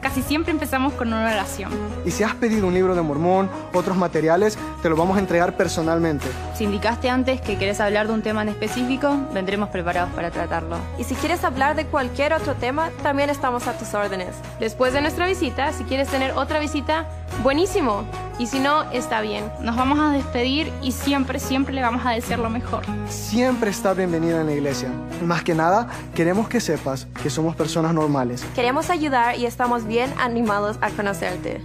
Casi siempre empezamos con una oración. Y si has pedido un libro de Mormón, otros materiales, te lo vamos a entregar personalmente. Si indicaste antes que querés hablar de un tema en específico, vendremos preparados para tratarlo. Y si quieres hablar de cualquier otro tema, también estamos a tus órdenes. Después de nuestra visita, si quieres tener otra visita, buenísimo. Y si no, está bien. Nos vamos a despedir y siempre, siempre le vamos a desear lo mejor. Siempre está bienvenida en la iglesia. Más que nada, queremos que sepas que somos personas normales. Queremos ayudar y estamos bien animados a conocerte.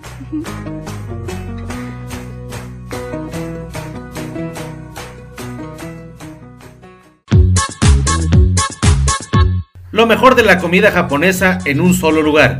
Lo mejor de la comida japonesa en un solo lugar.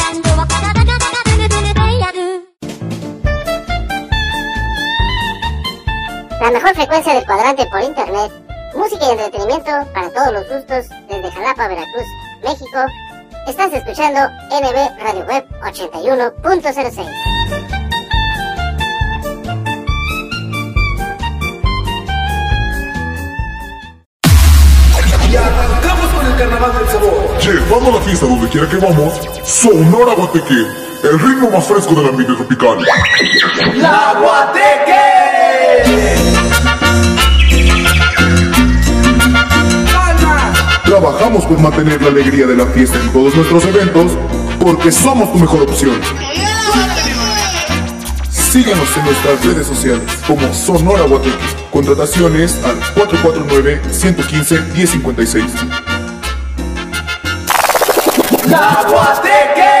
La mejor frecuencia del cuadrante por internet. Música y entretenimiento para todos los gustos desde Jalapa, Veracruz, México. Estás escuchando NB Radio Web 81.06. Y arrancamos con el carnaval del sabor. Llevando la fiesta donde quiera que vamos, Sonora Guateque, el ritmo más fresco del ambiente tropical. ¡La Guateque! Trabajamos por mantener la alegría de la fiesta en todos nuestros eventos, porque somos tu mejor opción. Síguenos en nuestras redes sociales como Sonora Guateque. Contrataciones al 449-115-1056. ¡La Guateque!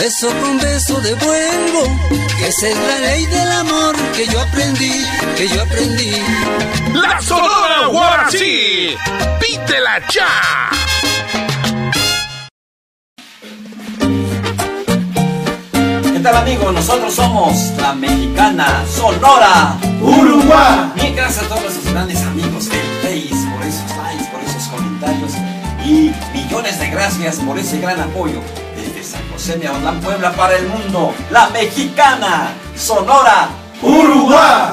beso con beso devuelvo. Esa es la ley del amor que yo aprendí, que yo aprendí. La Sonora Guarací. ¡Pídela ya! ¿Qué tal amigos? Nosotros somos la mexicana Sonora Uruguay. Bien, gracias a todos nuestros grandes amigos del Face por esos likes, por esos comentarios y millones de gracias por ese gran apoyo José de Aondán, Puebla para el mundo. La mexicana Sonora Uruguay.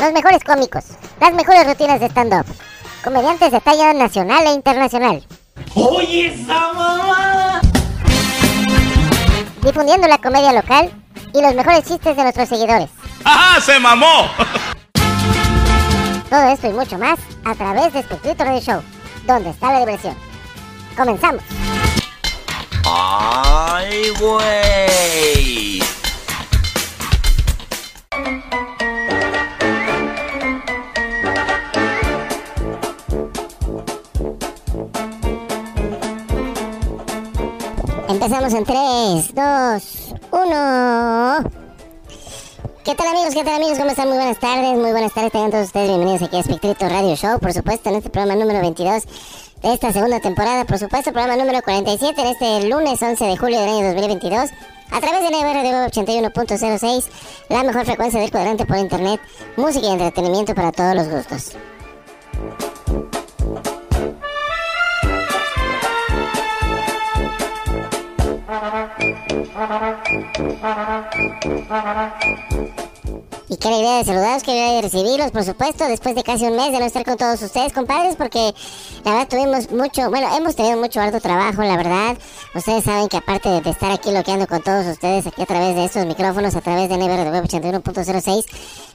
Los mejores cómicos, las mejores rutinas de stand-up, comediantes de talla nacional e internacional. ¡Oye, esa! Difundiendo la comedia local y los mejores chistes de nuestros seguidores. ¡Ajá, se mamó! Todo esto y mucho más a través de Espectrito Radio Show, donde está la diversión. Comenzamos. ¡Ay, güey! Empezamos en 3, 2, 1. ¿Qué tal amigos? ¿Qué tal amigos? ¿Cómo están? Muy buenas tardes, muy buenas tardes. Tengan todos ustedes bienvenidos aquí a Espectrito Radio Show, por supuesto, en este programa número 22 de esta segunda temporada, por supuesto, programa número 47 en este lunes 11 de julio del año 2022. A través de NB Radio 81.06, la mejor frecuencia del cuadrante por internet, música y entretenimiento para todos los gustos. Y qué idea de saludarlos, qué idea de recibirlos, por supuesto, después de casi un mes de no estar con todos ustedes, compadres, porque la verdad tuvimos mucho, bueno, hemos tenido mucho harto trabajo, la verdad. Ustedes saben que aparte de estar aquí loqueando con todos ustedes, aquí a través de estos micrófonos, a través de de Web 81.06,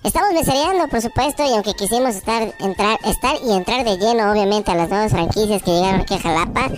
estamos mesereando, por supuesto, y aunque quisimos estar, entrar, estar y entrar de lleno, obviamente, a las nuevas franquicias que llegaron aquí a Jalapa,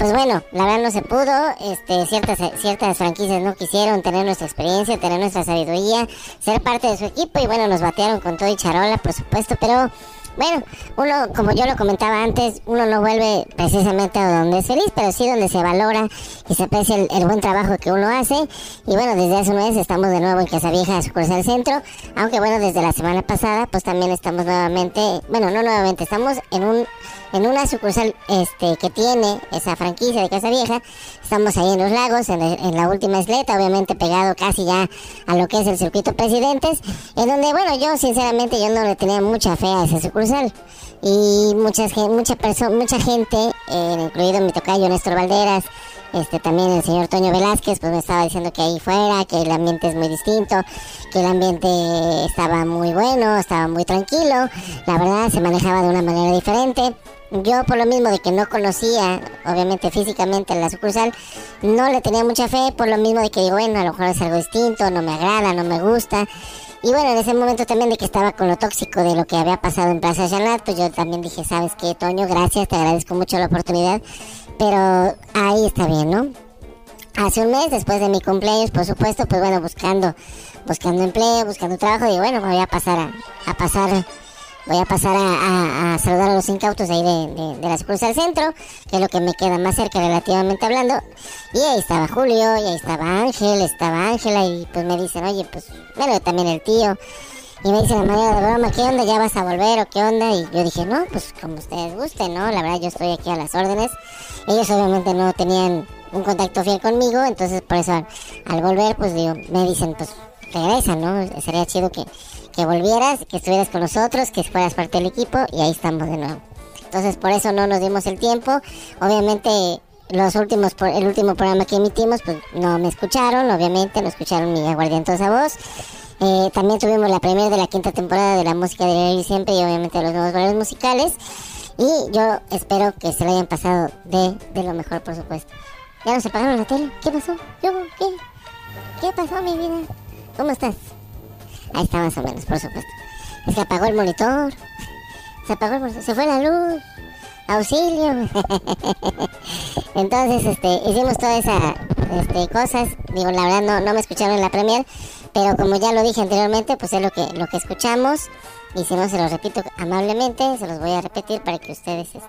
pues bueno, la verdad no se pudo, este, ciertas, ciertas franquicias no quisieron tener nuestra experiencia, tener nuestra sabiduría, ser parte de su equipo y bueno, nos batearon con todo y charola, por supuesto, pero bueno, uno, como yo lo comentaba antes, uno no vuelve precisamente a donde es feliz, pero sí donde se valora y se aprecia el, buen trabajo que uno hace. Y bueno, desde hace un mes estamos de nuevo en Casa Vieja, sucursal centro, aunque bueno, desde la semana pasada, pues también estamos nuevamente, bueno, no nuevamente, estamos en un en una sucursal este que tiene esa franquicia de Casa Vieja. Estamos ahí en los lagos, en, el- en la última isleta, obviamente pegado casi ya a lo que es el circuito Presidentes, en donde, bueno, yo sinceramente yo no le tenía mucha fe a esa sucursal. Y muchas, mucha, mucha gente, eh, incluido mi tocayo Néstor Valderas, este también el señor Toño Velázquez, pues me estaba diciendo que ahí fuera, que el ambiente es muy distinto, que el ambiente estaba muy bueno, estaba muy tranquilo, la verdad se manejaba de una manera diferente. Yo por lo mismo de que no conocía, obviamente físicamente la sucursal, no le tenía mucha fe, por lo mismo de que digo, bueno, a lo mejor es algo distinto, no me agrada, no me gusta. Y bueno, en ese momento también de que estaba con lo tóxico de lo que había pasado en Plaza Chanat, pues yo también dije, ¿sabes qué, Toño? Gracias, te agradezco mucho la oportunidad, pero ahí está bien, ¿no? Hace un mes, después de mi cumpleaños, por supuesto, pues bueno, buscando, buscando empleo, buscando trabajo, y bueno, voy a pasar a, a pasar, voy a pasar a, saludar a los incautos ahí de, de, de la centro, que es lo que me queda más cerca relativamente hablando. Y ahí estaba Julio, y ahí estaba Ángel, estaba Ángela, y pues me dicen, oye, pues, bueno, también el tío. Y me dicen de manera de broma, ¿qué onda? ¿Ya vas a volver o qué onda? Y yo dije, no, pues como ustedes gusten, ¿no? La verdad yo estoy aquí a las órdenes. Ellos obviamente no tenían un contacto fiel conmigo, entonces por eso al, al volver, pues digo, me dicen, pues regresa, ¿no? Sería chido que, que volvieras, que estuvieras con nosotros, que fueras parte del equipo y ahí estamos de nuevo. Entonces por eso no nos dimos el tiempo. Obviamente los últimos, el último programa que emitimos, pues no me escucharon, obviamente no escucharon mi aguardientosa voz. Eh, también tuvimos la primera de la quinta temporada de la música de y siempre y obviamente los nuevos valores musicales. Y yo espero que se lo hayan pasado de, de lo mejor, por supuesto. ¿Ya nos apagaron la tele? ¿Qué pasó? ¿Qué? ¿Qué pasó, mi vida? ¿Cómo estás? Ahí está más o menos, por supuesto. Es que apagó el monitor. Se apagó el monitor. Se fue la luz. Auxilio. Entonces, este, hicimos todas esas este, cosas. Digo, la verdad no, no me escucharon en la premier. Pero como ya lo dije anteriormente, pues es lo que, lo que escuchamos. Y si no, se los repito amablemente, se los voy a repetir para que ustedes este,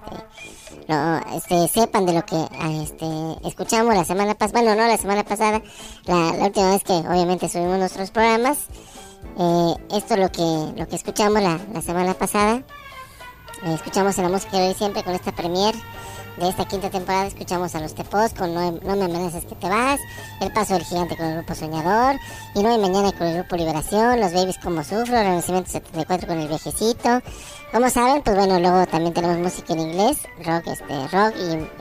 lo, este, sepan de lo que ah, este, escuchamos la semana pasada. Bueno, no la semana pasada, la, última vez que obviamente subimos nuestros programas. Eh, esto es lo que, lo que escuchamos la, la semana pasada. Eh, escuchamos en la música de hoy siempre con esta premier de esta quinta temporada. Escuchamos a los Tepos con no, no me amenaces que te vas, El Paso del Gigante con el grupo Soñador, y No hay Mañana con el grupo Liberación, Los Babies como Sufro, Renacimiento 74 con el Viejecito. Como saben, pues bueno, luego también tenemos música en inglés, rock, este, rock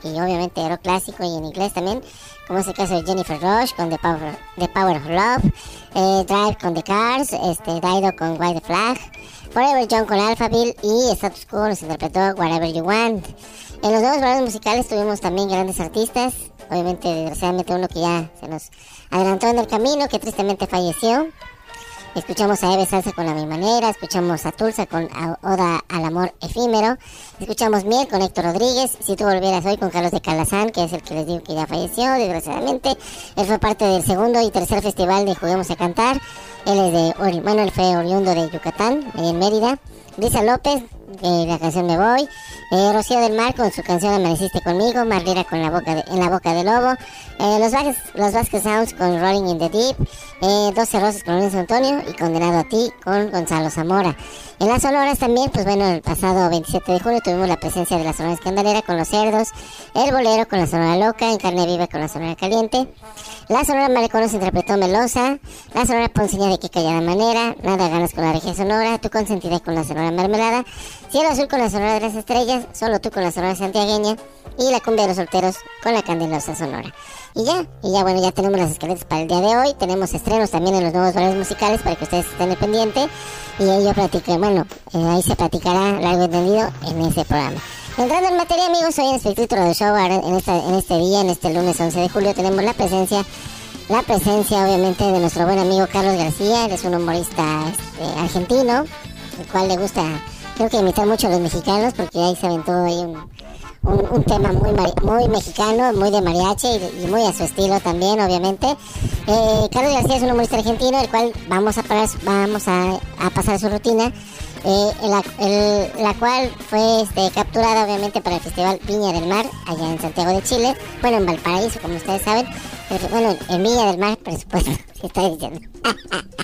y, obviamente rock clásico y en inglés también, como es el caso de Jennifer Rush con The Power, The Power of Love, eh, Drive con The Cars, este, Dido con White Flag, Forever John con Alphaville y Status Quo nos interpretó Whatever You Want. En los nuevos valores musicales tuvimos también grandes artistas, obviamente desgraciadamente uno que ya se nos adelantó en el camino, que tristemente falleció. Escuchamos a Eve Salsa con La Mi Manera, escuchamos a Tulsa con Oda al Amor Efímero, escuchamos Miel con Héctor Rodríguez, Si tú volvieras hoy con Carlos de Calazán, que es el que les digo que ya falleció, desgraciadamente. Él fue parte del segundo y tercer festival de Juguemos a Cantar. Él es de, bueno, él fue oriundo de Yucatán, en Mérida. Lisa López, eh, la canción Me Voy. Eh, Rocío del Mar con su canción Amaneciste conmigo, Marlera con la boca de, en la boca del lobo, eh, los, Vázquez, los Vázquez Sounds con Rolling in the Deep, eh, 12 Rosas con Lorenzo Antonio y Condenado a ti con Gonzalo Zamora. En las sonoras también, pues bueno, el pasado 27 de junio tuvimos la presencia de la Sonora Escandalera con Los Cerdos, El Bolero con la Sonora Loca, En Carne Viva con la Sonora Caliente, la Sonora Maleconos interpretó Melosa, la Sonora Ponceña de Qué Callada Manera, Nada Ganas con la Regia Sonora, Tu Consentida con la Sonora Mermelada, Cielo Azul con la Sonora de las Estrellas, Solo Tú con la Sonora Santiagueña y La Cumbia de los Solteros con la Candelosa Sonora. Y ya, y ya bueno, ya tenemos las escaletas para el día de hoy, tenemos estrenos también en los nuevos valores musicales para que ustedes estén al pendiente. Y ahí yo bueno, eh, ahí se platicará largo entendido en ese programa. Entrando en materia, amigos, hoy en Espectro de Show, en, esta, en este día, en este lunes 11 de julio, tenemos la presencia, la presencia obviamente de nuestro buen amigo Carlos García, él es un humorista este, argentino, el cual le gusta, creo que imitar mucho a los mexicanos, porque ahí se aventó ahí un, un, tema muy, muy mexicano, muy de mariachi y, muy a su estilo también, obviamente. Eh, Carlos García es un humorista argentino, el cual vamos a, vamos a, pasar su rutina eh, la, la, cual fue este, capturada obviamente para el Festival Viña del Mar, allá en Santiago de Chile, bueno, en Valparaíso, como ustedes saben, pero, bueno, en Viña del Mar, por supuesto, si estoy diciendo.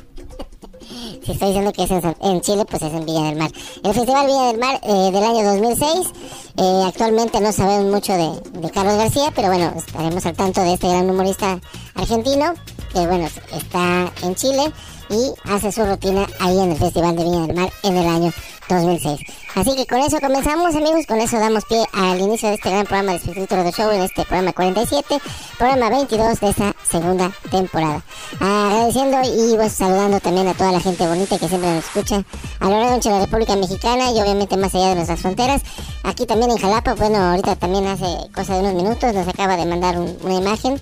si estoy diciendo que es en, en, Chile, pues es en Villa del Mar. El Festival Villa del Mar eh, del año 2006, eh, actualmente no sabemos mucho de, de Carlos García, pero bueno, estaremos al tanto de este gran humorista argentino, que bueno, está en Chile y hace su rutina ahí en el Festival de Viña del Mar en el año 2006. Así que con eso comenzamos, amigos. Con eso damos pie al inicio de este gran programa de Espíritu de Show en este programa 47, programa 22 de esta segunda temporada. Agradeciendo y pues, saludando también a toda la gente bonita que siempre nos escucha a lo largo de la República Mexicana y obviamente más allá de nuestras fronteras. Aquí también en Jalapa, bueno, ahorita también hace cosa de unos minutos nos acaba de mandar un, una imagen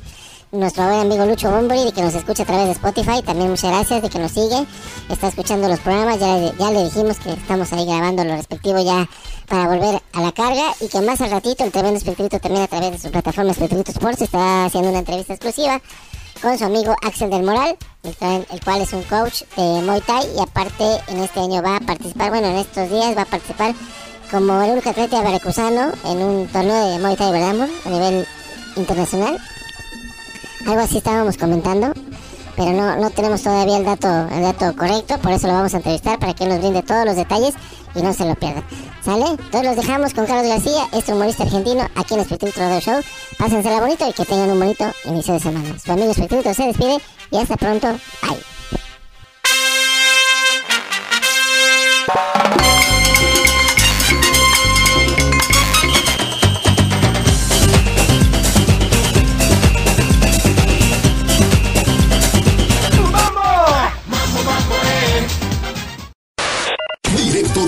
nuestro buen amigo Lucho Bombori, de que nos escucha a través de Spotify. También muchas gracias de que nos sigue. Está escuchando los programas. Ya, le dijimos que estamos ahí grabando lo respectivo ya para volver a la carga. Y que más al ratito el tremendo Espectrito también a través de su plataforma Espectrito Sports está haciendo una entrevista exclusiva con su amigo Axel del Moral, el, el cual es un coach de Muay Thai y aparte en este año va a participar, bueno, en estos días va a participar como el único atleta veracruzano en un torneo de Muay Thai, ¿verdad, A nivel internacional. Algo así estábamos comentando, pero no, no tenemos todavía el dato, el dato correcto, por eso lo vamos a entrevistar para que nos brinde todos los detalles y no se lo pierdan. ¿Sale? Entonces los dejamos con Carlos García, este humorista argentino, aquí en Espectro Radio Show. Pásensela bonito y que tengan un bonito inicio de semana. Su amigo Espectrito se despide y hasta pronto. Bye.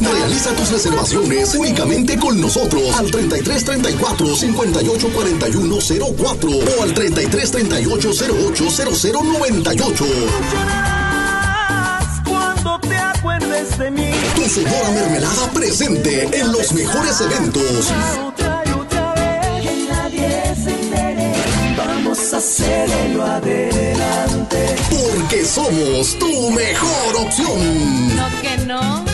Realiza tus reservaciones únicamente con nosotros al 33 34 58 41 04 o al 33 38 08 00 98. Cuando te acuerdes de mí. Tu Sonora Mermelada presente en los mejores eventos. Otra y otra vez. Que nadie se entere. Vamos a hacerlo adelante. Porque somos tu mejor opción. No que no.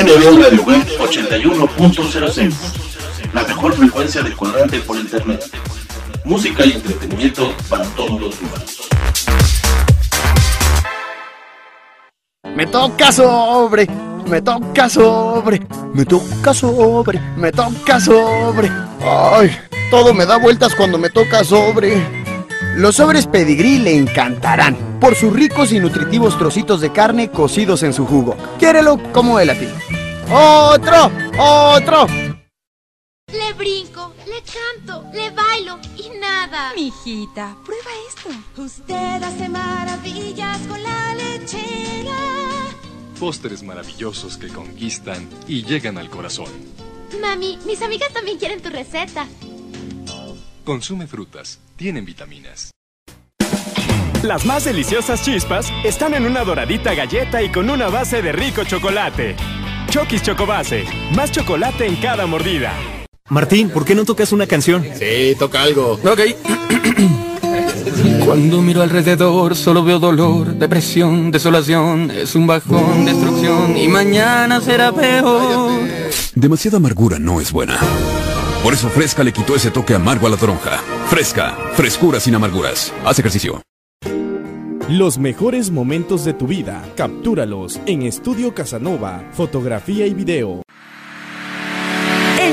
NB Radio Web 81.06. La mejor frecuencia del cuadrante por internet. Música y entretenimiento para todos los humanos. Me toca sobre, me toca sobre, me toca sobre, me toca sobre. Ay, todo me da vueltas cuando me toca sobre. Los sobres pedigrí le encantarán por sus ricos y nutritivos trocitos de carne cocidos en su jugo. Quiérelo como él a ti. ¡Otro! ¡Otro! Le brinco, le canto, le bailo y nada. Mijita, prueba esto. Usted hace maravillas con la lechera. Postres maravillosos que conquistan y llegan al corazón. Mami, mis amigas también quieren tu receta. Consume frutas, tienen vitaminas. Las más deliciosas chispas están en una doradita galleta y con una base de rico chocolate. Chokis Chocobase, más chocolate en cada mordida. Martín, ¿por qué no tocas una canción? Sí, toca algo. Ok. Cuando miro alrededor solo veo dolor, depresión, desolación, es un bajón, destrucción y mañana será peor. Demasiada amargura no es buena. Por eso Fresca le quitó ese toque amargo a la toronja. Fresca, frescura sin amarguras. Haz ejercicio. Los mejores momentos de tu vida, captúralos en Estudio Casanova, fotografía y video.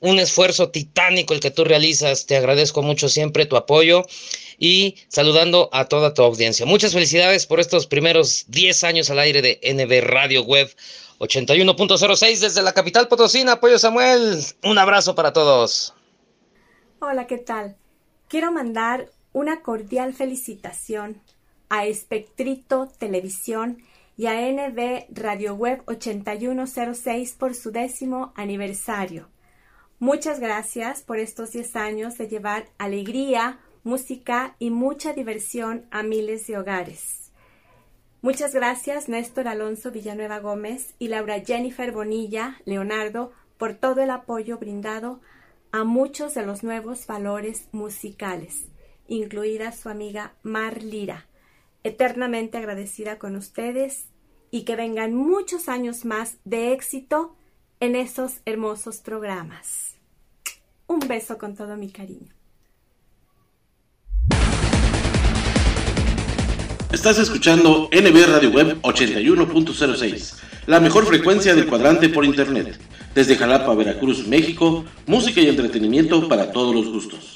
un esfuerzo titánico el que tú realizas. Te agradezco mucho siempre tu apoyo y saludando a toda tu audiencia. Muchas felicidades por estos primeros 10 años al aire de NB Radio Web 81.06 desde la capital Potosina. Apoyo Samuel. Un abrazo para todos. Hola, ¿qué tal? Quiero mandar una cordial felicitación a Espectrito Televisión y a NB Radio Web 8106 por su décimo aniversario. Muchas gracias por estos 10 años de llevar alegría, música y mucha diversión a miles de hogares. Muchas gracias Néstor Alonso Villanueva Gómez y Laura Jennifer Bonilla Leonardo por todo el apoyo brindado a muchos de los nuevos valores musicales, incluida su amiga Mar Lira. Eternamente agradecida con ustedes y que vengan muchos años más de éxito en esos hermosos programas. Un beso con todo mi cariño. Estás escuchando NB Radio Web 81.06, la mejor frecuencia del cuadrante por internet. Desde Jalapa, Veracruz, México, música y entretenimiento para todos los gustos.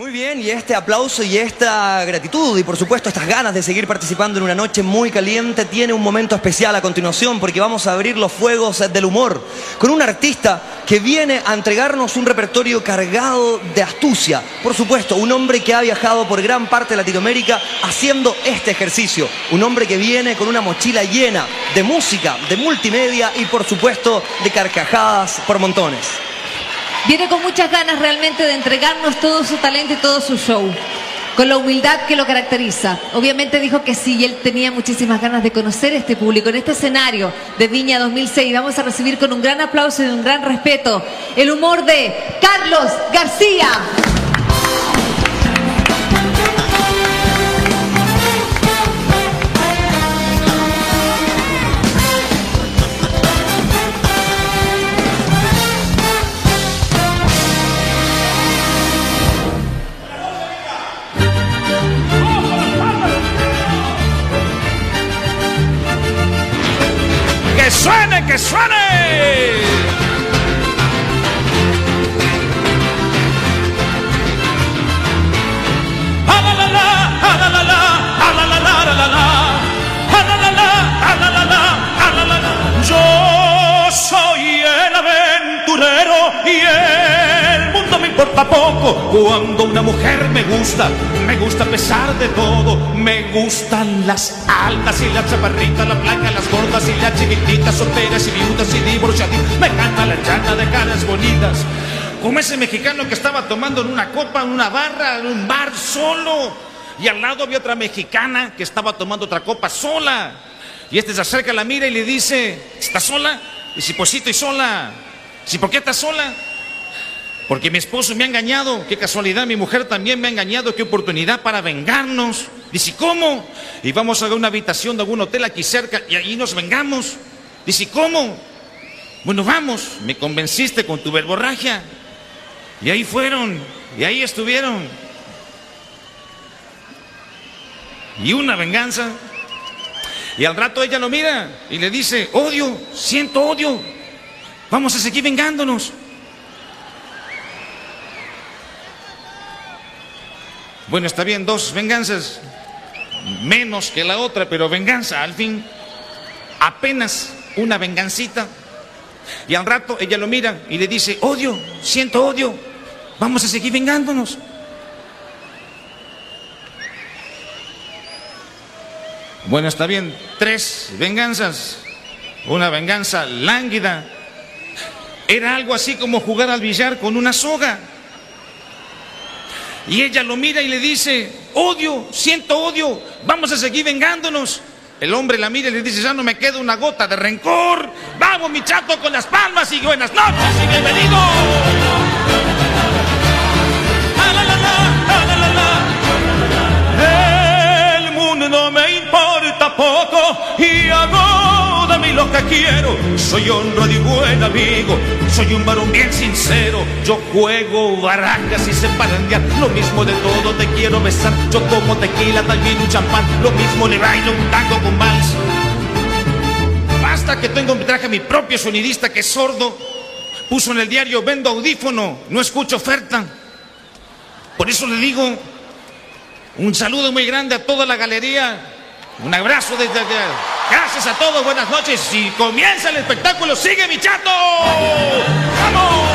Muy bien, y este aplauso y esta gratitud y por supuesto estas ganas de seguir participando en una noche muy caliente tiene un momento especial a continuación porque vamos a abrir los fuegos del humor con un artista que viene a entregarnos un repertorio cargado de astucia. Por supuesto, un hombre que ha viajado por gran parte de Latinoamérica haciendo este ejercicio. Un hombre que viene con una mochila llena de música, de multimedia y por supuesto de carcajadas por montones. Viene con muchas ganas realmente de entregarnos todo su talento y todo su show, con la humildad que lo caracteriza. Obviamente dijo que sí, y él tenía muchísimas ganas de conocer este público en este escenario de Viña 2006. Vamos a recibir con un gran aplauso y un gran respeto el humor de Carlos García. Suene, que suene! Cuando una mujer me gusta, me gusta a pesar de todo, me gustan las altas y las chaparritas, las blancas, las gordas y las chiquititas, solteras y viudas y divorciadas, me encanta la chana de caras bonitas, como ese mexicano que estaba tomando en una copa, en una barra, en un bar solo, y al lado había otra mexicana que estaba tomando otra copa sola, y este se acerca, la mira y le dice, ¿estás sola? Y si pues sí estoy sola. Si ¿por qué estás sola? Porque mi esposo me ha engañado, qué casualidad, mi mujer también me ha engañado, qué oportunidad para vengarnos. Dice, ¿cómo? Y vamos a una habitación de algún hotel aquí cerca y allí nos vengamos. Dice, ¿cómo? Bueno, vamos, me convenciste con tu verborragia. Y ahí fueron, y ahí estuvieron. Y una venganza. Y al rato ella lo mira y le dice, odio, siento odio. Vamos a seguir vengándonos. Bueno, está bien, dos venganzas. Menos que la otra, pero venganza, al fin. Apenas una vengancita. Y al rato ella lo mira y le dice, odio, siento odio, vamos a seguir vengándonos. Bueno, está bien, tres venganzas. Una venganza lánguida. Era algo así como jugar al billar con una soga. Y ella lo mira y le dice, odio, siento odio, vamos a seguir vengándonos. El hombre la mira y le dice, ya no me queda una gota de rencor. Vamos, mi chato, con las palmas y buenas noches y bienvenido. El mundo me importa poco y hago de mí lo que quiero. Soy honrado y buen amigo, soy un varón bien sincero. Yo juego barajas y se parandear, lo mismo de todo te quiero besar. Yo como tequila, también un champán, lo mismo le bailo un tango con vals. Basta que tengo traje mi propio sonidista que es sordo. Puso en el diario, vendo audífono, no escucho oferta. Por eso le digo, un saludo muy grande a toda la galería. Un abrazo desde allá. Gracias a todos, buenas noches. Y comienza el espectáculo. ¡Sigue mi chato! ¡Vamos!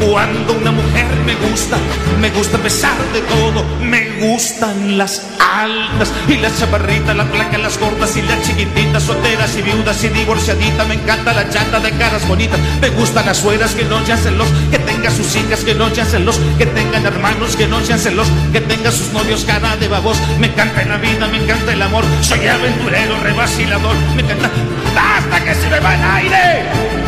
Cuando una mujer me gusta, me gusta a pesar de todo. Me gustan las altas y las chaparritas, las placas, las gordas y las chiquititas, solteras y viudas y divorciaditas. Me encanta la chata de caras bonitas. Me gustan las sueras que no sean celos, que tengan sus hijas que no sean celos, que tengan hermanos que no sean celos, que tengan sus novios cara de babos. Me encanta la vida, me encanta el amor. Soy aventurero, revacilador. Me encanta. ¡Basta que se me va el aire!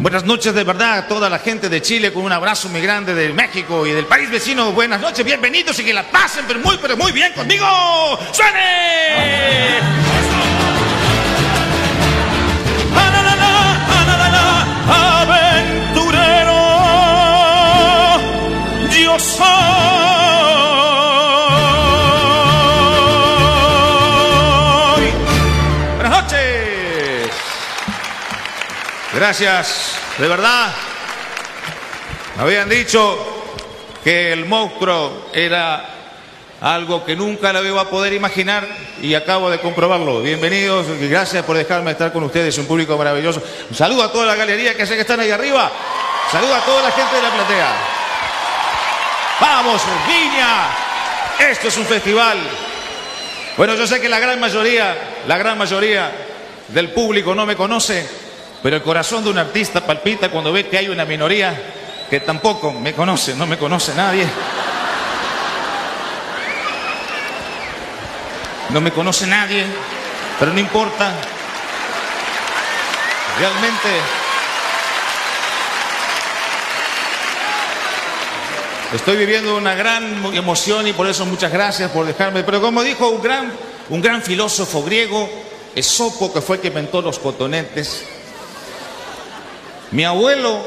Buenas noches de verdad a toda la gente de Chile con un abrazo muy grande de México y del país vecino. Buenas noches, bienvenidos y que la pasen pero muy pero muy bien conmigo. ¡Suene! Ah, ah, Aventurero, yo soy. Gracias, de verdad. Me habían dicho que el monstruo era algo que nunca lo iba a poder imaginar y acabo de comprobarlo. Bienvenidos gracias por dejarme estar con ustedes, un público maravilloso. Un saludo a toda la galería que sé que están ahí arriba. Saludo a toda la gente de la platea. Vamos, Viña. Esto es un festival. Bueno, yo sé que la gran mayoría, la gran mayoría del público no me conoce, pero el corazón de un artista palpita cuando ve que hay una minoría que tampoco me conoce, no me conoce nadie. No me conoce nadie, pero no importa. Realmente estoy viviendo una gran emoción y por eso muchas gracias por dejarme. Pero como dijo un gran, un gran filósofo griego, Esopo, que fue el que inventó los cotonetes, mi abuelo,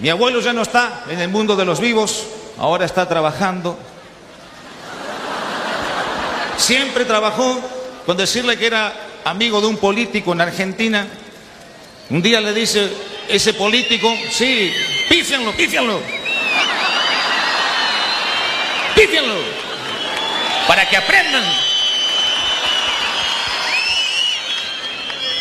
mi abuelo ya no está en el mundo de los vivos, ahora está trabajando. Siempre trabajó con decirle que era amigo de un político en Argentina. Un día le dice ese político, sí, pífianlo, pífianlo. Pífianlo. Para que aprendan.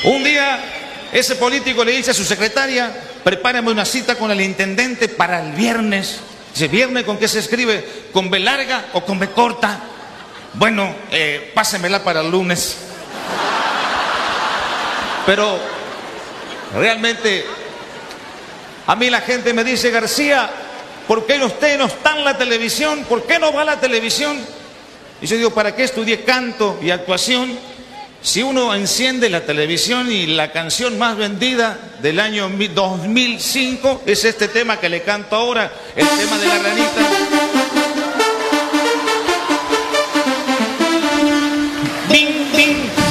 Un día ese político le dice a su secretaria, prepárame una cita con el intendente para el viernes. Dice, ¿viernes con qué se escribe? ¿Con B larga o con B corta? Bueno, eh, pásemela para el lunes. Pero realmente a mí la gente me dice, García, ¿por qué usted no está en la televisión? ¿Por qué no va a la televisión? Y yo digo, ¿para qué estudié canto y actuación? Si uno enciende la televisión y la canción más vendida del año 2005 es este tema que le canto ahora, el tema de la ranita. Bing, bing.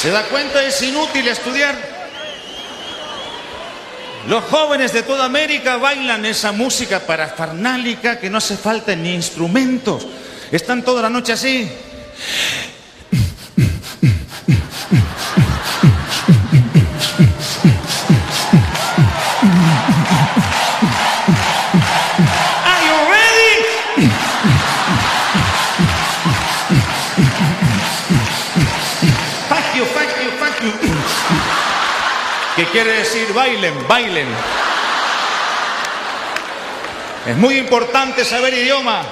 ¿Se da cuenta? Es inútil estudiar. Los jóvenes de toda América bailan esa música parafarnálica que no hace falta ni instrumentos. Están toda la noche así. Bailen? Es muy importante saber idioma.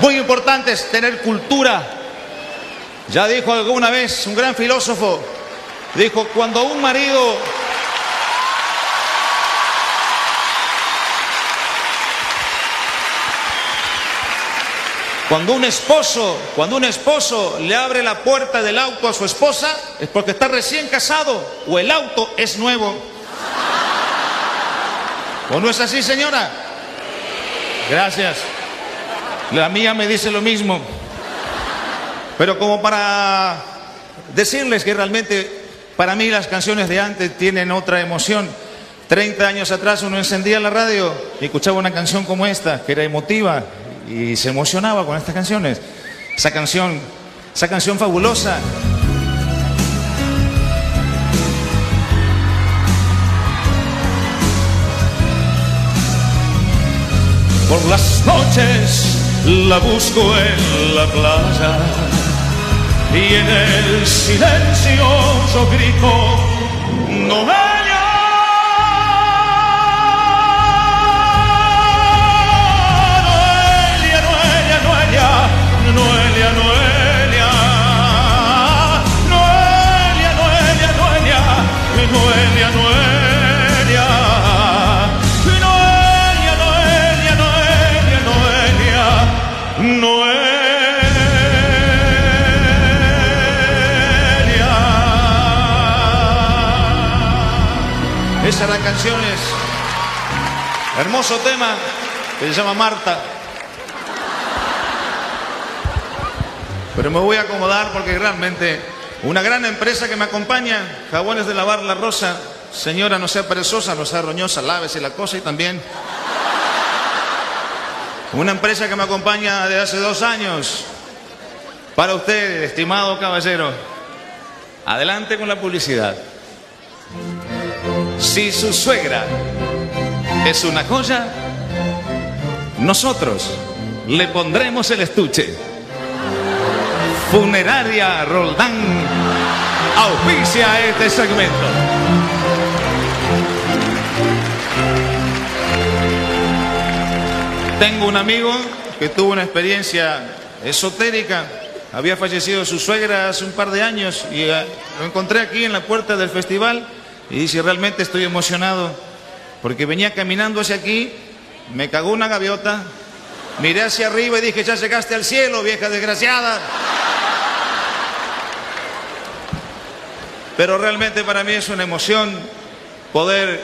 Muy importante es tener cultura. Ya dijo alguna vez un gran filósofo, dijo, cuando un marido Cuando un esposo, cuando un esposo le abre la puerta del auto a su esposa, es porque está recién casado o el auto es nuevo. ¿O no es así, señora? Gracias. La mía me dice lo mismo. Pero como para decirles que realmente para mí las canciones de antes tienen otra emoción. 30 años atrás uno encendía la radio y escuchaba una canción como esta, que era emotiva y se emocionaba con estas canciones. Esa canción, esa canción fabulosa. Por las noches la busco en la playa y en el silencio yo grito, Noelia. Noelia, Noelia. Esa es la canción, es hermoso tema que se llama Marta. Pero me voy a acomodar porque realmente una gran empresa que me acompaña, Jabones de Lavar La Rosa, señora no sea perezosa, no sea roñosa, lávese la cosa y también una empresa que me acompaña desde hace dos años. Para usted, estimado caballero, adelante con la publicidad. Si su suegra es una joya, nosotros le pondremos el estuche. Funeraria Roldán auspicia este segmento. Tengo un amigo que tuvo una experiencia esotérica. Había fallecido su suegra hace un par de años y eh, lo encontré aquí en la puerta del festival y dice, realmente estoy emocionado porque venía caminando hacia aquí, me cagó una gaviota, miré hacia arriba y dije, ya llegaste al cielo, vieja desgraciada. Pero realmente para mí es una emoción poder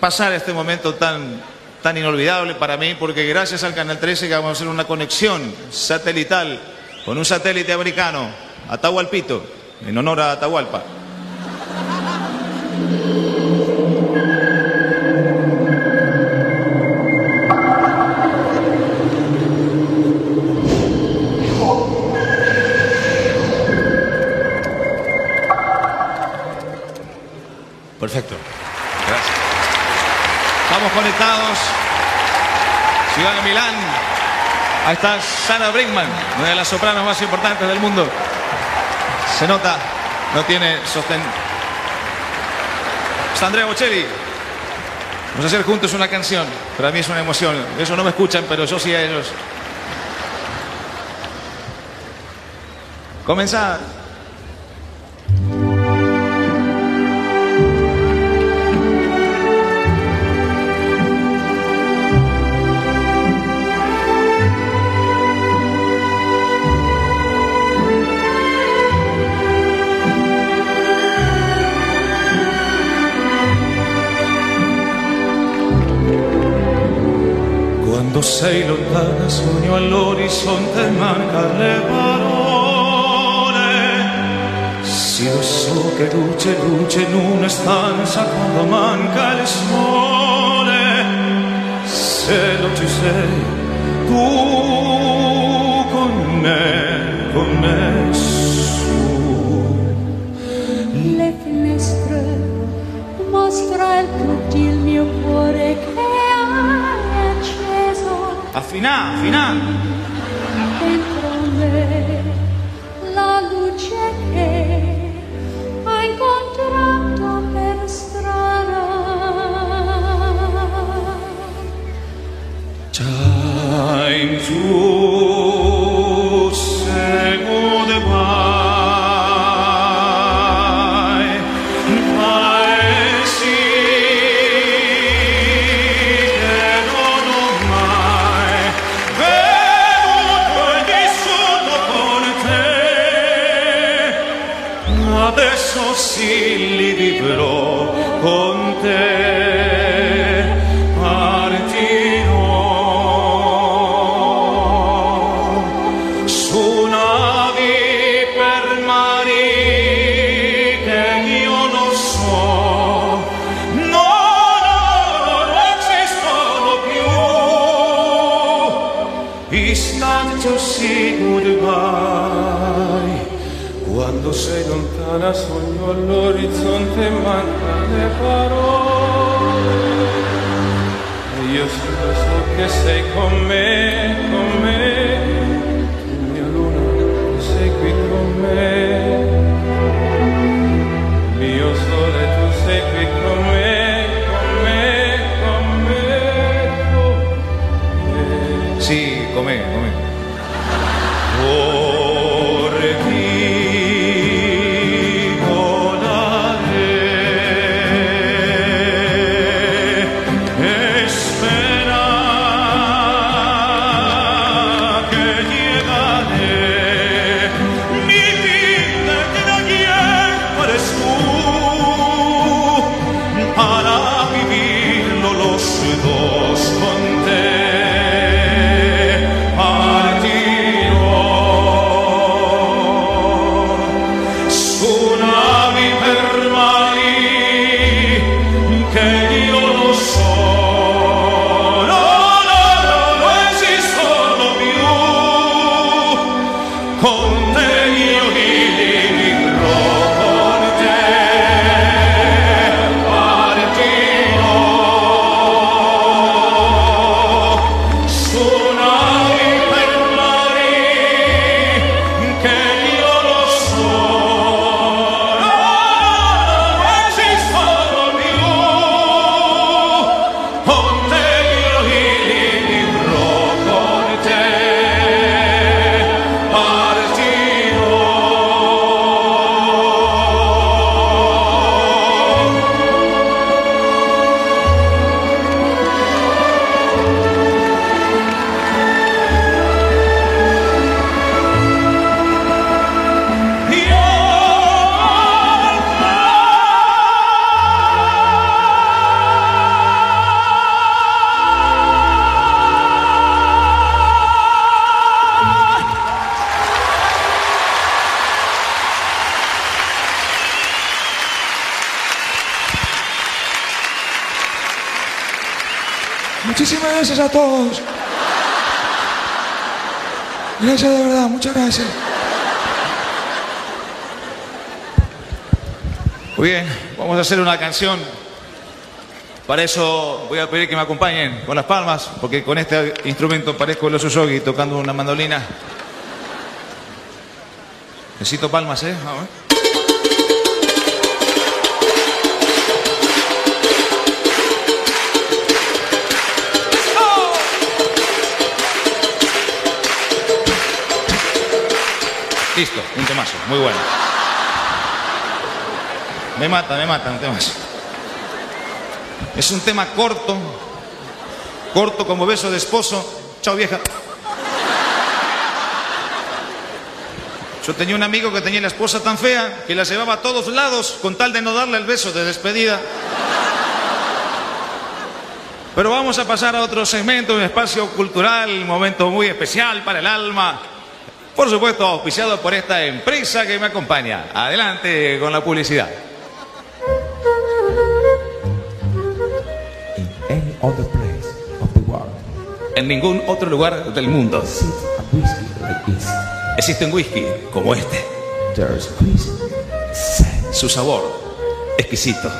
pasar este momento tan, tan inolvidable para mí, porque gracias al Canal 13 que vamos a hacer una conexión satelital con un satélite americano, Atahualpito, en honor a Atahualpa. Está Sara Brinkman, una de las sopranos más importantes del mundo. Se nota, no tiene sostén. Está Andrea Bocelli. Vamos a hacer juntos una canción. Para mí es una emoción. Eso no me escuchan, pero yo sí a ellos. Comenzar. Sei lontana sogno all'orizzonte manca le parole. Sì lo so che luce luce in una stanza quando manca il sole. Se non ci sei tu con me, con me Affinà, affinà dentro me la luce che hai incontrato per strada. Time to all'orizzonte manca le parole. E io solo so che sei con me, hacer una canción. Para eso voy a pedir que me acompañen con las palmas, porque con este instrumento parezco el Osusogi tocando una mandolina. Necesito palmas, ¿eh? A ver. Listo, un temazo, muy bueno. Me mata, me mata un temazo. Es un tema corto, corto como beso de esposo. Chao vieja. Yo tenía un amigo que tenía la esposa tan fea que la llevaba a todos lados con tal de no darle el beso de despedida. Pero vamos a pasar a otro segmento, un espacio cultural, un momento muy especial para el alma. Por supuesto, auspiciado por esta empresa que me acompaña. Adelante con la publicidad. Other place of the world. En ningún otro lugar del mundo A whiskey like this. existe un whisky como este. There's Su sabor exquisito.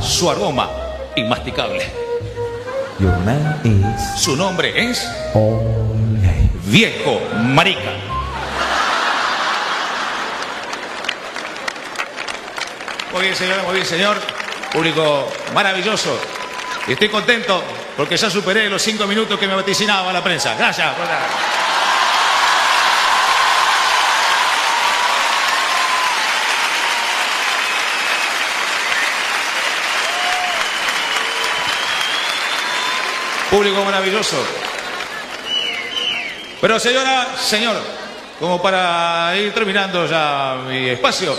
Su aroma inmasticable. Your man is Su nombre es. Viejo Marica. Muy bien, señor, muy bien, señor. Público maravilloso. Y estoy contento porque ya superé los cinco minutos que me vaticinaba la prensa. Gracias. Público maravilloso. Pero señora, señor, como para ir terminando ya mi espacio,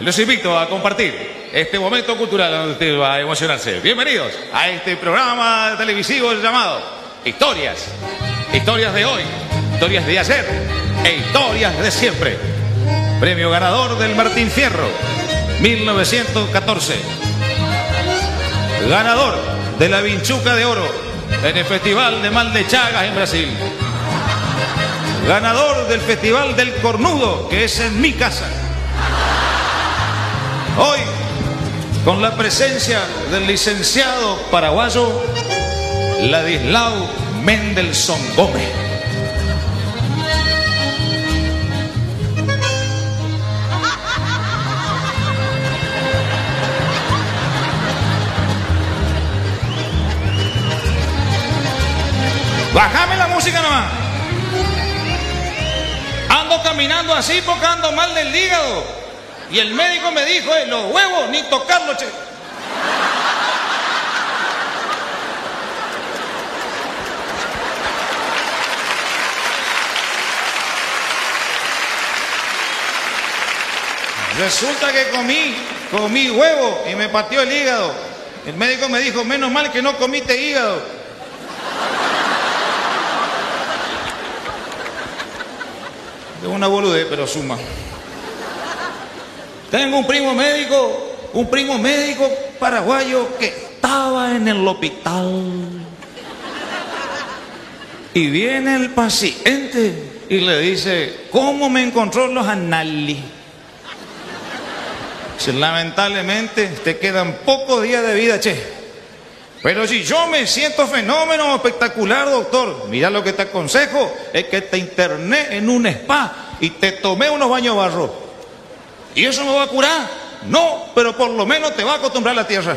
los invito a compartir este momento cultural donde usted va a emocionarse. Bienvenidos a este programa televisivo llamado Historias. Historias de hoy, historias de ayer e historias de siempre. Premio ganador del Martín Fierro, 1914. Ganador de la Vinchuca de Oro en el Festival de Mal de Chagas en Brasil. Ganador del Festival del Cornudo, que es en mi casa. Hoy, con la presencia del licenciado paraguayo Ladislao Mendelssohn Gómez. Bájame la música nomás. Ando caminando así porque ando mal del hígado. Y el médico me dijo, eh, los huevos, ni tocarlos, che. Resulta que comí, comí huevo y me partió el hígado. El médico me dijo, menos mal que no comiste hígado. Es una boludez, pero suma. Tengo un primo médico, un primo médico paraguayo que estaba en el hospital. Y viene el paciente y le dice, ¿cómo me encontró los análisis? Lamentablemente te quedan pocos días de vida, che. Pero si yo me siento fenómeno espectacular, doctor, mira lo que te aconsejo, es que te interné en un spa y te tomé unos baños barro. ¿Y eso me va a curar? No, pero por lo menos te va a acostumbrar a la tierra.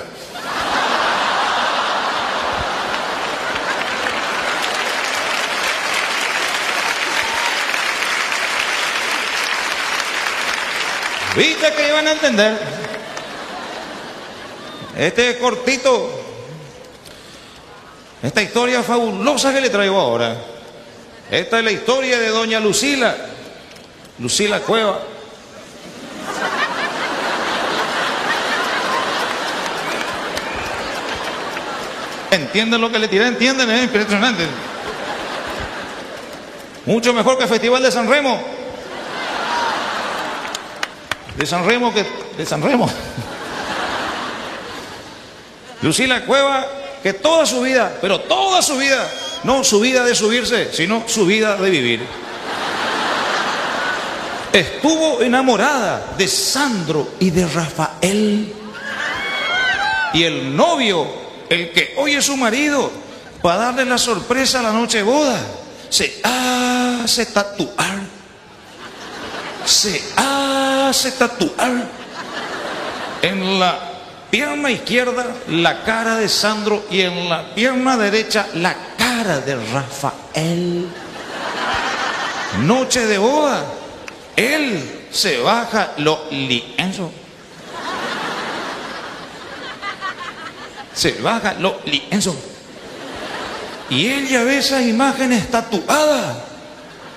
¿Viste que iban a entender? Este cortito, esta historia fabulosa que le traigo ahora. Esta es la historia de doña Lucila, Lucila Cueva. ¿Entienden lo que le tiré? ¿Entienden? Es impresionante. Mucho mejor que el Festival de San Remo. De San Remo que... De San Remo. Lucila Cueva, que toda su vida, pero toda su vida, no su vida de subirse, sino su vida de vivir. Estuvo enamorada de Sandro y de Rafael. Y el novio, el que hoy es su marido, para darle la sorpresa a la noche de boda, se hace tatuar. Se hace tatuar en la pierna izquierda la cara de Sandro y en la pierna derecha la cara de Rafael. Noche de boda. Él se baja los lienzos. Se baja los lienzos. Y ella ve esas imágenes tatuadas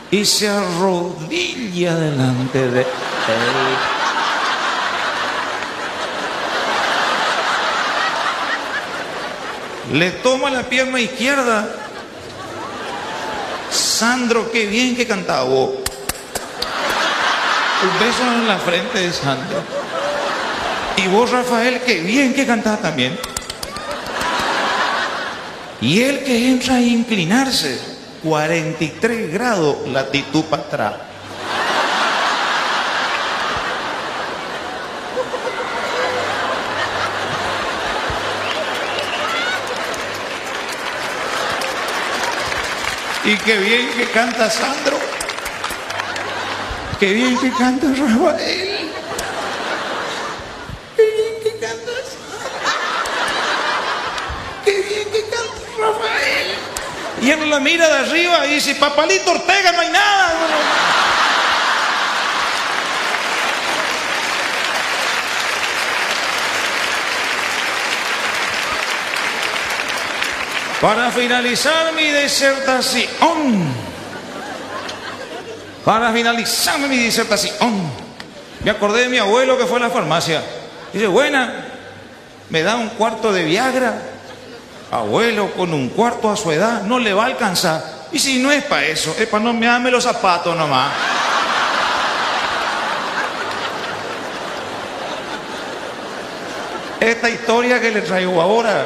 y se arrodilla delante de él. Le toma la pierna izquierda. Sandro, qué bien que cantaba vos. Un beso en la frente de Sandro. Y vos, Rafael, qué bien que cantás también. Y él que entra a inclinarse, 43 grados latitud para atrás. Y qué bien que canta Sandro. Qué bien que canta Rafael. Qué bien que canta Qué bien que canta Rafael. Y él la mira de arriba y dice, Papalito Ortega, no hay nada. Para finalizar mi disertación, para finalizar mi disertación, me acordé de mi abuelo que fue a la farmacia. Dice, buena, me da un cuarto de Viagra. Abuelo, con un cuarto a su edad no le va a alcanzar. Y si no es para eso, es para no me dame los zapatos nomás. Esta historia que le traigo ahora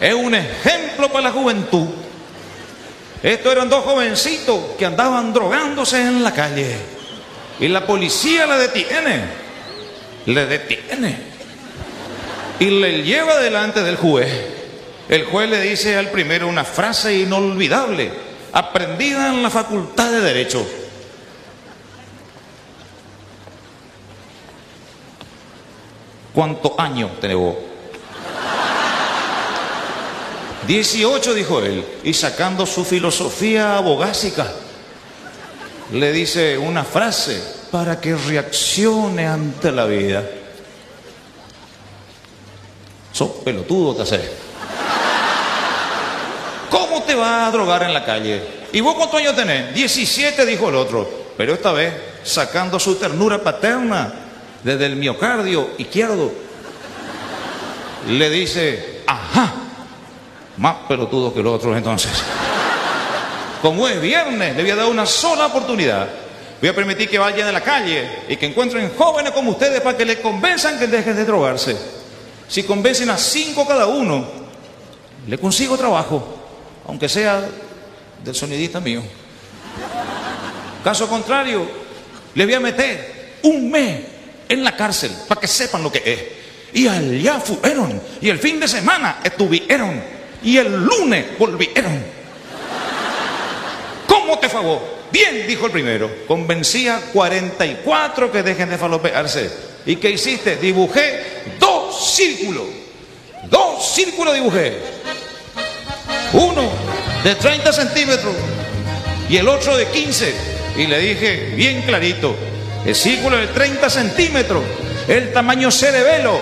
es un ejemplo para la juventud. Estos eran dos jovencitos que andaban drogándose en la calle. Y la policía le detiene. Le detiene. Y le lleva delante del juez. El juez le dice al primero una frase inolvidable, aprendida en la facultad de Derecho. ¿Cuántos años tenés vos? 18, dijo él, y sacando su filosofía abogásica, le dice una frase para que reaccione ante la vida. Sos pelotudo, te haces. ¿Cómo te vas a drogar en la calle? ¿Y vos cuántos años tenés? 17, dijo el otro, pero esta vez sacando su ternura paterna desde el miocardio izquierdo. Le dice, ajá, más pelotudo que los otros entonces. Como es viernes, le voy a dar una sola oportunidad. Voy a permitir que vayan a la calle y que encuentren jóvenes como ustedes para que les convenzan que dejen de drogarse. Si convencen a cinco cada uno, le consigo trabajo, aunque sea del sonidista mío. Caso contrario, le voy a meter un mes en la cárcel para que sepan lo que es. Y allá fueron, y el fin de semana estuvieron, y el lunes volvieron. ¿Cómo te favor? Bien, dijo el primero. Convencí a 44 que dejen de falopearse. ¿Y qué hiciste? Dibujé dos círculos. Dos círculos dibujé. Uno de 30 centímetros y el otro de 15. Y le dije bien clarito, el círculo de 30 centímetros, el tamaño cerebelo,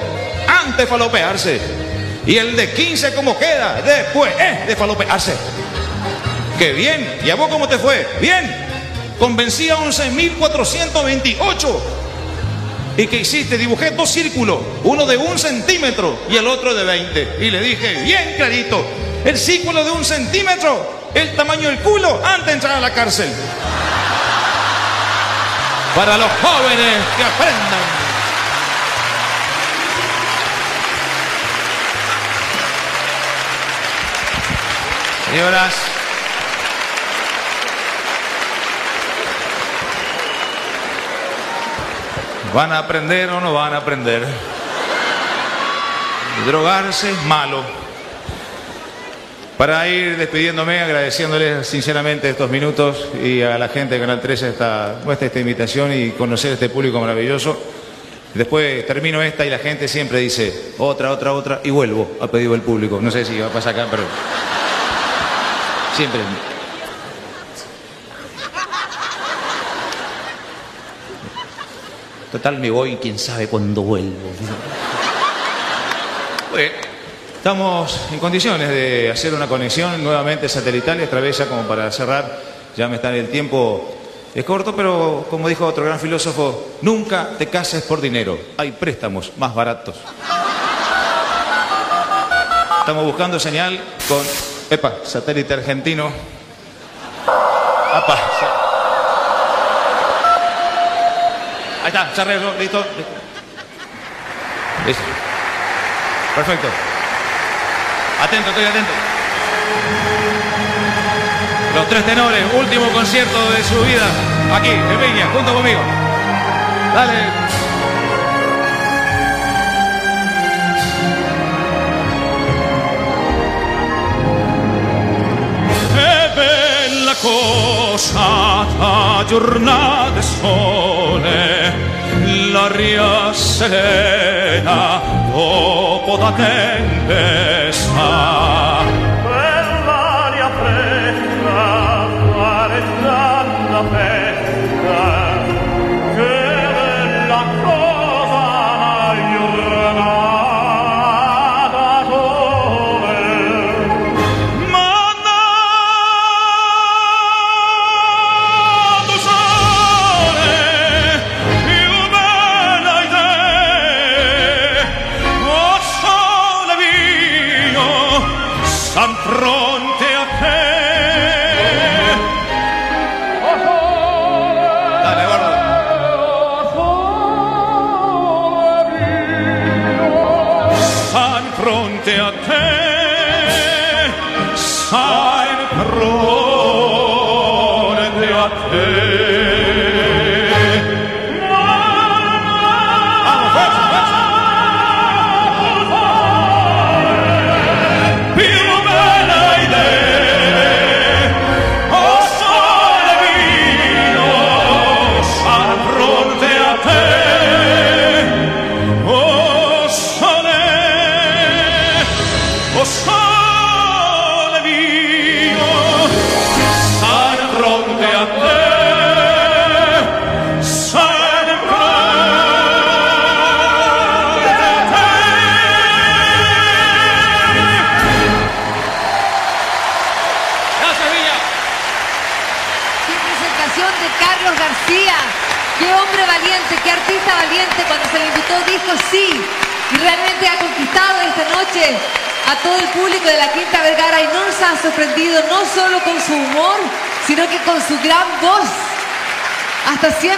antes de falopearse. Y el de 15 como queda, después es de falopearse. ¡Qué bien! ¿Y a vos cómo te fue? ¡Bien! Convencí a 11.428. ¿Y qué hiciste? Dibujé dos círculos, uno de un centímetro y el otro de 20. Y le dije, bien clarito, el círculo de un centímetro, el tamaño del culo antes de entrar a la cárcel. Para los jóvenes que aprendan. Señoras, ¿van a aprender o no van a aprender? Drogarse es malo. Para ir despidiéndome, agradeciéndoles sinceramente estos minutos y a la gente de Canal 13 esta, esta invitación y conocer este público maravilloso. Después termino esta y la gente siempre dice otra, otra, otra y vuelvo a pedido del público. No sé si va a pasar acá, pero siempre. Total, me voy, quién sabe cuándo vuelvo. Bueno, estamos en condiciones de hacer una conexión nuevamente satelital y atraviesa como para cerrar. Ya me está el tiempo. Es corto, pero como dijo otro gran filósofo, nunca te cases por dinero. Hay préstamos más baratos. Estamos buscando señal con. Epa, satélite argentino. Ahí está, se arregló, listo. Listo. Perfecto. Atento, estoy atento. Los tres tenores, último concierto de su vida. Aquí, en Viña, junto conmigo. Dale. Che bella cosa ta giornata sole, l'aria serena dopo la tempesta.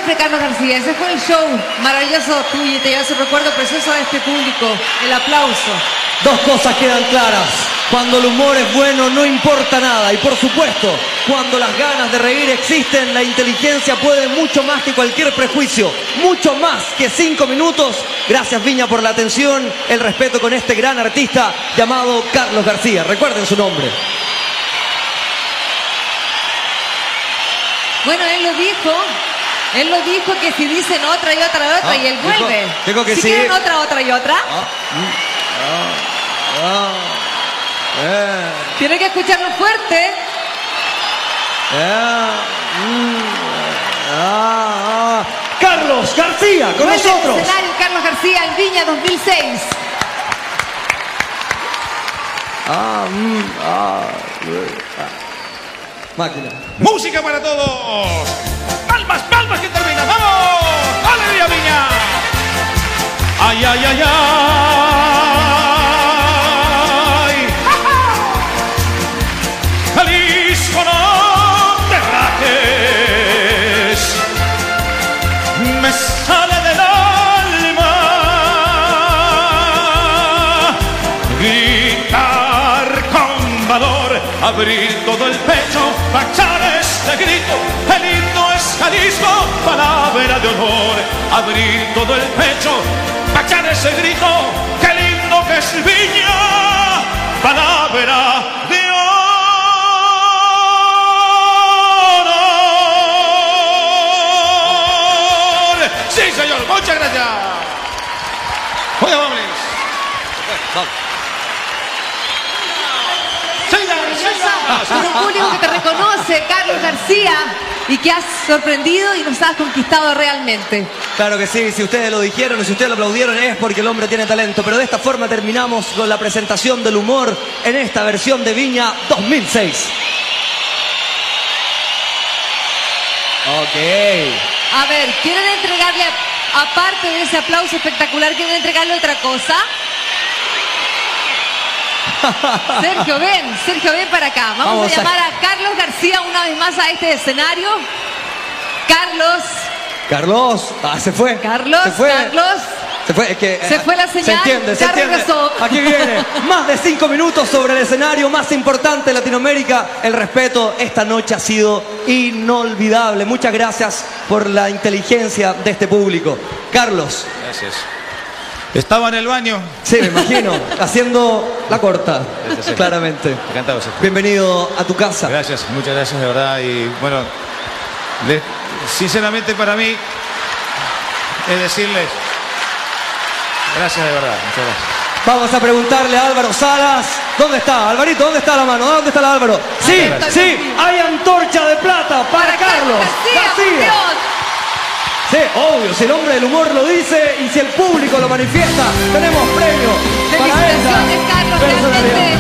Siempre, Carlos García. Ese fue el show maravilloso tuyo y te lleva ese recuerdo precioso a este público. El aplauso. Dos cosas quedan claras. Cuando el humor es bueno no importa nada. Y por supuesto, cuando las ganas de reír existen, la inteligencia puede mucho más que cualquier prejuicio. Mucho más que cinco minutos. Gracias Viña por la atención, el respeto con este gran artista llamado Carlos García. Recuerden su nombre. Bueno, él lo dijo. Él lo dijo que si dicen otra y otra y otra Ah, y él dijo- vuelve. dijo que si sí. quieren otra, otra y otra, Ah, eh, tienen que escucharlo fuerte. eh, mm, ah, ah. Carlos García con Vuelve nosotros. escenario Carlos García en Viña 2006. Ah, mm, ah, eh, ah. Máquina. Música para todos. Palmas, palmas que termina. ¡Vamos! ¡Aleluya, Viña! Ay, ay, ay, ay. Jalisco, no te rajes. Me sale del alma gritar con valor, abrir todo el pecho, marchar este grito. Palabra de honor, abrir todo el pecho, marchar ese grito. Que el himno que es viña, palabra de honor. Sí, señor. Muchas gracias. Muy. Con un público que te reconoce, Carlos García, y que has sorprendido y nos has conquistado realmente. Claro que sí, si ustedes lo dijeron y si ustedes lo aplaudieron es porque el hombre tiene talento. Pero de esta forma terminamos con la presentación del humor en esta versión de Viña 2006. Ok. A ver, ¿quieren entregarle, aparte de ese aplauso espectacular, quieren entregarle otra cosa? Sergio, ven, Sergio, ven para acá. Vamos, Vamos a llamar a Carlos García una vez más a este escenario. Carlos, Carlos, ah, se fue. Carlos, se fue. Carlos. Se fue, es que, Se eh, fue la señal, Se entiende, se entiende. regresó. Aquí viene. Más de cinco minutos sobre el escenario más importante de Latinoamérica. El respeto esta noche ha sido inolvidable. Muchas gracias por la inteligencia de este público. Carlos. Gracias. Estaba en el baño. Sí, me imagino. haciendo la corta. Sí, sí. Claramente. Encantado, Sergio. Bienvenido a tu casa. Gracias, muchas gracias de verdad. Y bueno, sinceramente para mí es decirles gracias de verdad, muchas gracias. Vamos a preguntarle a Álvaro Salas. ¿Dónde está? Alvarito, ¿dónde está la mano? ¿Dónde está el Álvaro? Sí, está sí, hay antorcha de plata para, Carlos García. Sí, obvio, si el hombre del humor lo dice y si el público lo manifiesta, tenemos premio para esta Felicitaciones, Carlos. Realmente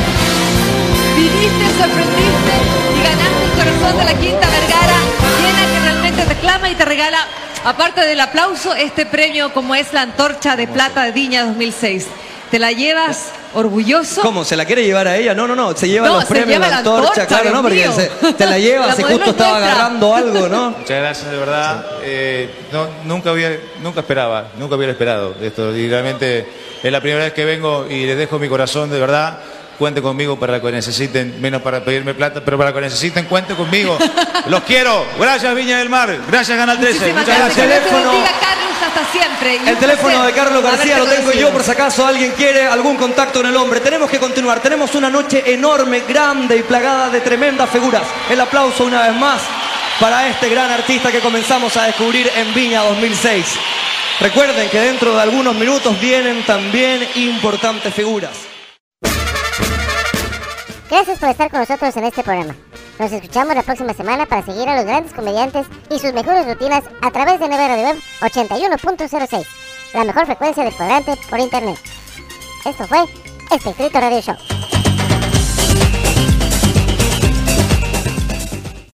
viniste, sorprendiste y ganaste el corazón de la Quinta Vergara, llena que realmente te clama y te regala, aparte del aplauso, este premio como es la Antorcha de Plata de Viña 2006. ¿Te la llevas orgulloso? ¿Cómo? ¿Se la quiere llevar a ella? No, no, no, se lleva No, los se premios, lleva la antorcha, antorcha, claro, ¿no? Porque se- te la lleva, La si justo es estaba agarrando algo, ¿no? Muchas gracias de verdad. Eh, no, nunca, había, nunca esperaba, nunca hubiera esperado esto. Y realmente es la primera vez que vengo y les dejo mi corazón de verdad. Cuente conmigo para lo que necesiten, menos para pedirme plata, pero para lo que necesiten, cuente conmigo. Los quiero. Gracias, Viña del Mar. Gracias, Canal 13. Muchísimas Muchas gracias. gracias. Hasta siempre. Y El teléfono placer de Carlos García lo tengo conocido. yo por si acaso alguien quiere algún contacto con el hombre. Tenemos que continuar. Tenemos una noche enorme, grande y plagada de tremendas figuras. El aplauso una vez más para este gran artista que comenzamos a descubrir en Viña 2006. Recuerden que dentro de algunos minutos vienen también importantes figuras. Gracias por estar con nosotros en este programa. Nos escuchamos la próxima semana para seguir a los grandes comediantes y sus mejores rutinas a través de NB Radio Web 81.06, la mejor frecuencia del cuadrante por internet. Esto fue Espectrito Radio Show.